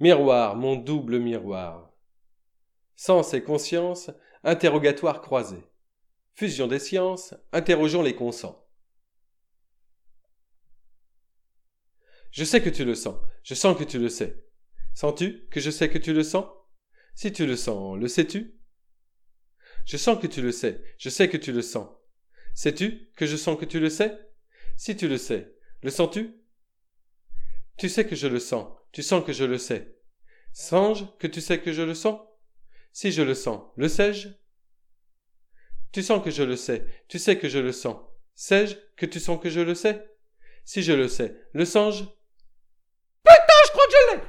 Miroir, mon double miroir. Sens et conscience, interrogatoire croisé. Fusion des sciences, interrogeons les consents. Je sais que tu le sens, je sens que tu le sais. Sens-tu que je sais que tu le sens? Si tu le sens, le sais-tu? Je sens que tu le sais, je sais que tu le sens. Sais-tu que je sens que tu le sais? Si tu le sais, le sens-tu? Tu sais que je le sens, tu sens que je le sais. Sens-je que tu sais que je le sens. Si je le sens, le sais-je? Tu sens que je le sais, tu sais que je le sens. Sais-je que tu sens que je le sais? Si je le sais, le sens-je Putain, je crois que je l'ai